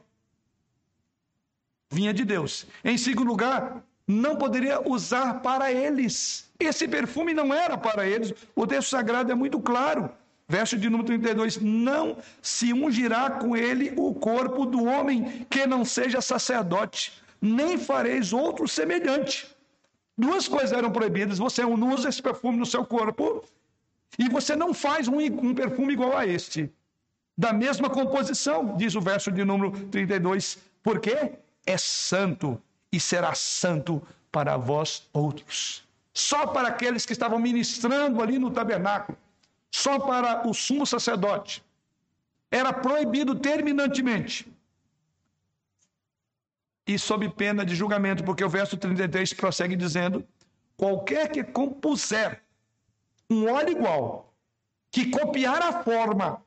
Vinha de Deus. Em segundo lugar, não poderia usar para eles. Esse perfume não era para eles. O texto sagrado é muito claro. Verso de número 32: Não se ungirá com ele o corpo do homem que não seja sacerdote, nem fareis outro semelhante. Duas coisas eram proibidas: você não usa esse perfume no seu corpo, e você não faz um, um perfume igual a este, da mesma composição, diz o verso de número 32, porque é santo e será santo para vós outros. Só para aqueles que estavam ministrando ali no tabernáculo, só para o sumo sacerdote. Era proibido terminantemente. E sob pena de julgamento, porque o verso 33 prossegue dizendo: qualquer que compuser um óleo igual, que copiar a forma,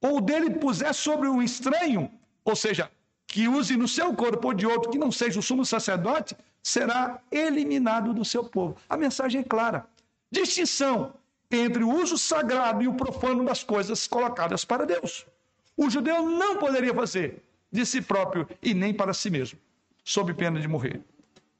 ou dele puser sobre um estranho, ou seja, que use no seu corpo ou de outro que não seja o sumo sacerdote, será eliminado do seu povo. A mensagem é clara. Distinção entre o uso sagrado e o profano das coisas colocadas para Deus. O judeu não poderia fazer de si próprio e nem para si mesmo. sob pena de morrer.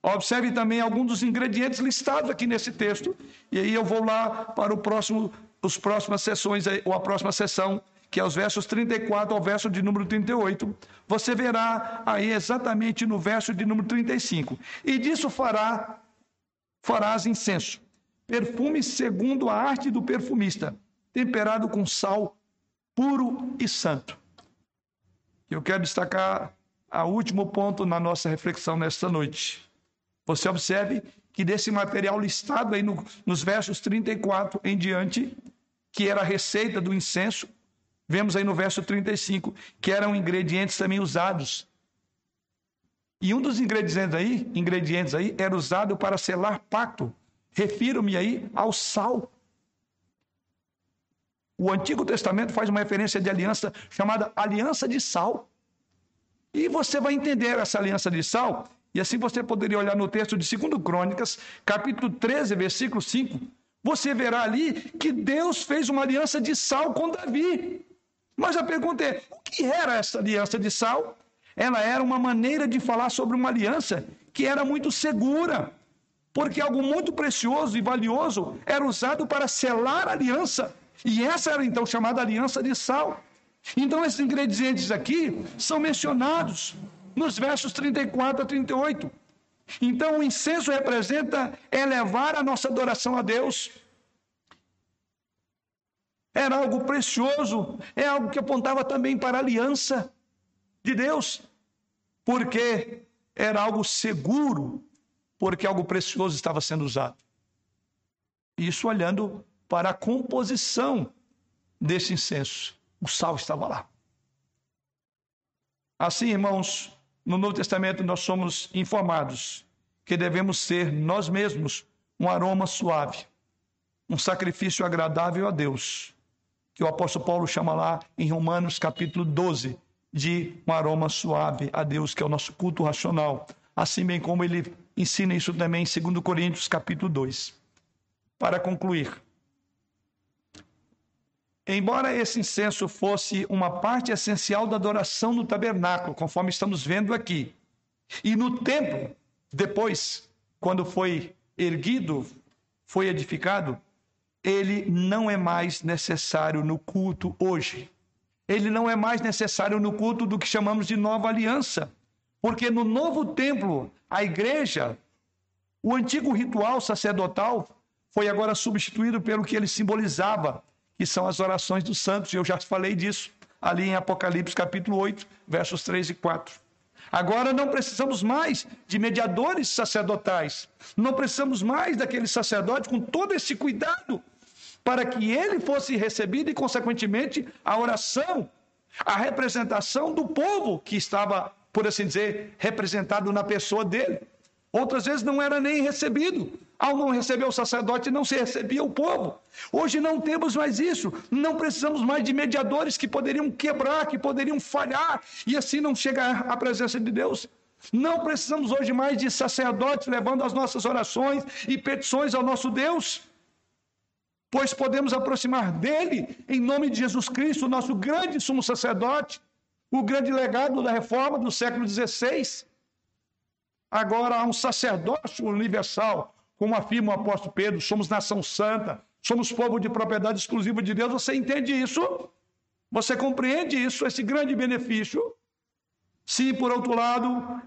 Observe também alguns dos ingredientes listados aqui nesse texto, e aí eu vou lá para o próximo, os próximas sessões, ou a próxima sessão, que é os versos 34 ao verso de número 38. Você verá aí exatamente no verso de número 35. E disso fará farás incenso, perfume segundo a arte do perfumista, temperado com sal puro e santo. Eu quero destacar o último ponto na nossa reflexão nesta noite. Você observe que desse material listado aí no, nos versos 34 em diante, que era a receita do incenso, vemos aí no verso 35 que eram ingredientes também usados. E um dos ingredientes aí, ingredientes aí era usado para selar pacto. Refiro-me aí ao sal. O Antigo Testamento faz uma referência de aliança chamada aliança de sal. E você vai entender essa aliança de sal, e assim você poderia olhar no texto de 2 Crônicas, capítulo 13, versículo 5. Você verá ali que Deus fez uma aliança de sal com Davi. Mas a pergunta é: o que era essa aliança de sal? Ela era uma maneira de falar sobre uma aliança que era muito segura, porque algo muito precioso e valioso era usado para selar a aliança. E essa era então chamada aliança de sal. Então, esses ingredientes aqui são mencionados nos versos 34 a 38. Então, o incenso representa elevar a nossa adoração a Deus. Era algo precioso, é algo que apontava também para a aliança de Deus, porque era algo seguro, porque algo precioso estava sendo usado. Isso olhando para a composição desse incenso. O sal estava lá. Assim, irmãos, no Novo Testamento nós somos informados que devemos ser nós mesmos um aroma suave, um sacrifício agradável a Deus, que o apóstolo Paulo chama lá em Romanos capítulo 12 de um aroma suave a Deus, que é o nosso culto racional, assim bem como ele ensina isso também em 2 Coríntios capítulo 2. Para concluir, Embora esse incenso fosse uma parte essencial da adoração no tabernáculo, conforme estamos vendo aqui, e no templo, depois, quando foi erguido, foi edificado, ele não é mais necessário no culto hoje. Ele não é mais necessário no culto do que chamamos de nova aliança. Porque no novo templo, a igreja, o antigo ritual sacerdotal foi agora substituído pelo que ele simbolizava, que são as orações dos santos. Eu já falei disso ali em Apocalipse capítulo 8, versos 3 e 4. Agora não precisamos mais de mediadores sacerdotais. Não precisamos mais daquele sacerdote com todo esse cuidado para que ele fosse recebido e, consequentemente, a oração, a representação do povo que estava, por assim dizer, representado na pessoa dele. Outras vezes não era nem recebido. Ao não receber o sacerdote, não se recebia o povo. Hoje não temos mais isso. Não precisamos mais de mediadores que poderiam quebrar, que poderiam falhar e assim não chegar à presença de Deus. Não precisamos hoje mais de sacerdotes levando as nossas orações e petições ao nosso Deus pois podemos aproximar dele em nome de Jesus Cristo, nosso grande sumo sacerdote, o grande legado da reforma do século XVI. Agora há um sacerdócio universal, como afirma o apóstolo Pedro, somos nação santa, somos povo de propriedade exclusiva de Deus. Você entende isso? Você compreende isso, esse grande benefício? Sim, por outro lado,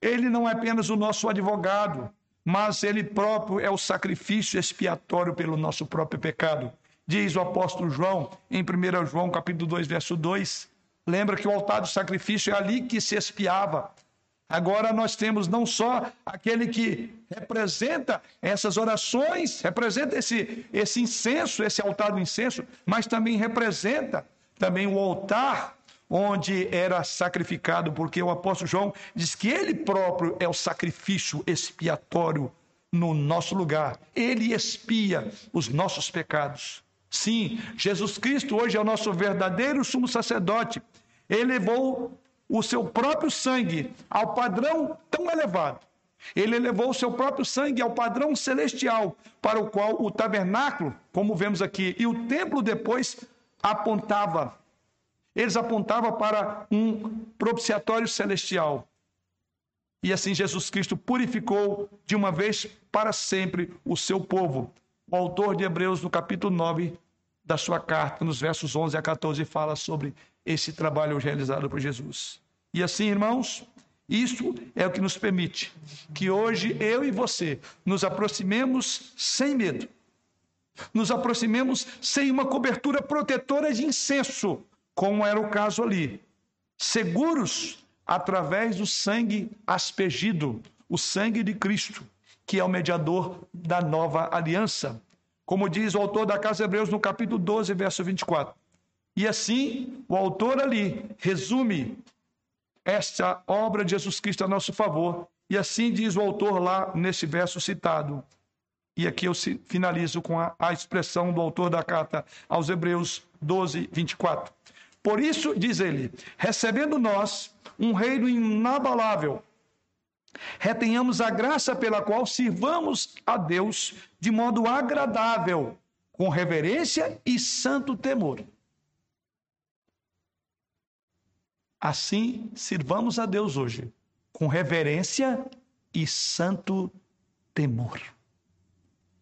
ele não é apenas o nosso advogado, mas ele próprio é o sacrifício expiatório pelo nosso próprio pecado. Diz o apóstolo João, em 1 João, capítulo 2, verso 2. Lembra que o altar do sacrifício é ali que se expiava. Agora nós temos não só aquele que representa essas orações, representa esse, esse incenso, esse altar do incenso, mas também representa também o altar onde era sacrificado, porque o apóstolo João diz que ele próprio é o sacrifício expiatório no nosso lugar. Ele expia os nossos pecados. Sim, Jesus Cristo hoje é o nosso verdadeiro sumo sacerdote. Ele levou o seu próprio sangue ao padrão tão elevado. Ele elevou o seu próprio sangue ao padrão celestial, para o qual o tabernáculo, como vemos aqui, e o templo depois apontava eles apontavam para um propiciatório celestial. E assim Jesus Cristo purificou de uma vez para sempre o seu povo. O autor de Hebreus, no capítulo 9 da sua carta, nos versos 11 a 14, fala sobre esse trabalho realizado por Jesus. E assim, irmãos, isso é o que nos permite que hoje eu e você nos aproximemos sem medo, nos aproximemos sem uma cobertura protetora de incenso, como era o caso ali, seguros através do sangue aspergido, o sangue de Cristo, que é o mediador da nova aliança. Como diz o autor da Casa Hebreus no capítulo 12, verso 24. E assim, o autor ali resume esta obra de Jesus Cristo a nosso favor. E assim diz o autor lá nesse verso citado. E aqui eu finalizo com a, a expressão do autor da carta aos Hebreus 12, 24. Por isso, diz ele, recebendo nós um reino inabalável, retenhamos a graça pela qual sirvamos a Deus de modo agradável, com reverência e santo temor. Assim, sirvamos a Deus hoje, com reverência e santo temor.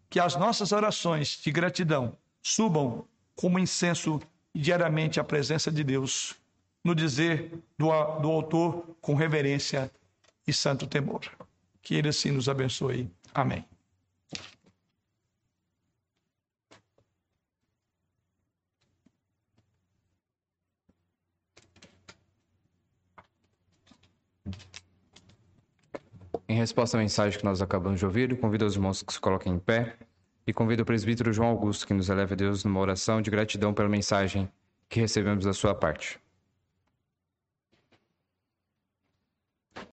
Que as nossas orações de gratidão subam como incenso diariamente à presença de Deus, no dizer do, do autor com reverência e santo temor. Que ele assim nos abençoe. Amém. Em resposta à mensagem que nós acabamos de ouvir, convido os irmãos que se coloquem em pé e convido o presbítero João Augusto que nos eleve a Deus numa oração de gratidão pela mensagem que recebemos da sua parte.